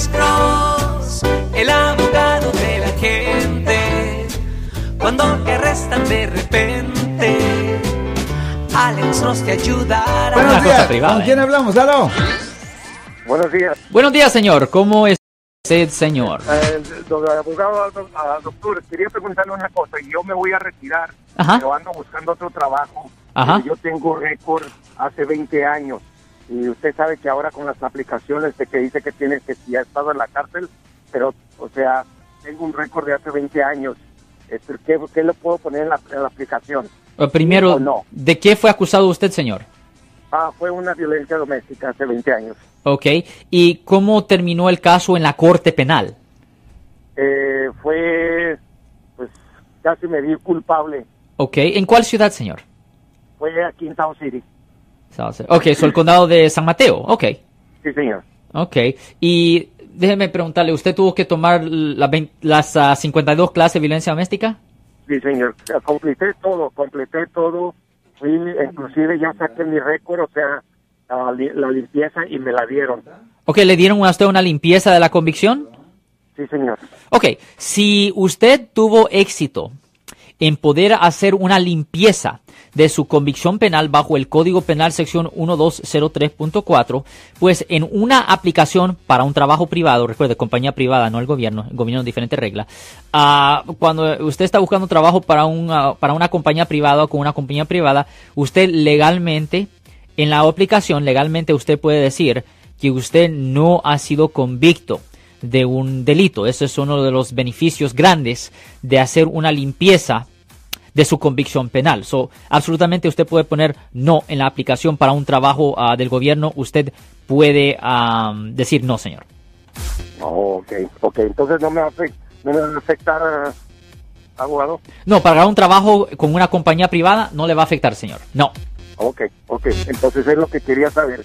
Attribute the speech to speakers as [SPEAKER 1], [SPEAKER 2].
[SPEAKER 1] Alex Cross, el abogado de la gente. Cuando te arrestan de repente, Alex Cross te ayudará.
[SPEAKER 2] Buenos
[SPEAKER 3] Una cosa
[SPEAKER 2] días.
[SPEAKER 3] privada,
[SPEAKER 2] ¿Con
[SPEAKER 3] ¿eh?
[SPEAKER 2] quién hablamos? ¿Aló?
[SPEAKER 4] Buenos días.
[SPEAKER 3] Buenos días, señor. ¿Cómo es usted, señor?
[SPEAKER 4] Eh, do- abogado, al doctor, quería preguntarle una cosa. Yo me voy a retirar,
[SPEAKER 3] Ajá.
[SPEAKER 4] pero ando buscando otro trabajo.
[SPEAKER 3] Ajá.
[SPEAKER 4] Eh, Yo tengo récord hace 20 años. Y usted sabe que ahora con las aplicaciones de que dice que tiene que si ha estado en la cárcel, pero, o sea, tengo un récord de hace 20 años. Este, ¿Qué, qué le puedo poner en la, en la aplicación?
[SPEAKER 3] Eh, Primero,
[SPEAKER 4] ¿Sí o no?
[SPEAKER 3] ¿de qué fue acusado usted, señor?
[SPEAKER 4] Ah, fue una violencia doméstica hace 20 años.
[SPEAKER 3] Ok. ¿Y cómo terminó el caso en la corte penal?
[SPEAKER 4] Eh, fue, pues, casi me di culpable.
[SPEAKER 3] Ok. ¿En cuál ciudad, señor?
[SPEAKER 4] Fue aquí en Town City.
[SPEAKER 3] Ok, so el condado de San Mateo. Ok.
[SPEAKER 4] Sí, señor.
[SPEAKER 3] Ok. Y déjeme preguntarle, ¿usted tuvo que tomar la vein- las ah, 52 clases de violencia doméstica?
[SPEAKER 4] Sí, señor. Completé todo, completé todo. Fui, inclusive ya saqué mi récord, o sea, la, la limpieza y me la dieron.
[SPEAKER 3] Ok, ¿le dieron a usted una limpieza de la convicción?
[SPEAKER 4] Sí, señor.
[SPEAKER 3] Ok, si usted tuvo éxito en poder hacer una limpieza de su convicción penal bajo el Código Penal sección 1203.4, pues en una aplicación para un trabajo privado, recuerde, compañía privada, no el gobierno, el gobierno diferente regla, ah, cuando usted está buscando trabajo para, un, ah, para una compañía privada o con una compañía privada, usted legalmente, en la aplicación, legalmente usted puede decir que usted no ha sido convicto de un delito. Ese es uno de los beneficios grandes de hacer una limpieza de su convicción penal. So, absolutamente usted puede poner no en la aplicación para un trabajo ah, del gobierno. Usted puede am, decir no, señor.
[SPEAKER 4] Oh, ok, ok. Entonces no me va a, afec- no me va a afectar, ah, abogado.
[SPEAKER 3] No, para un trabajo con una compañía privada no le va a afectar, señor. No.
[SPEAKER 4] Ok, ok. Entonces es lo que quería saber.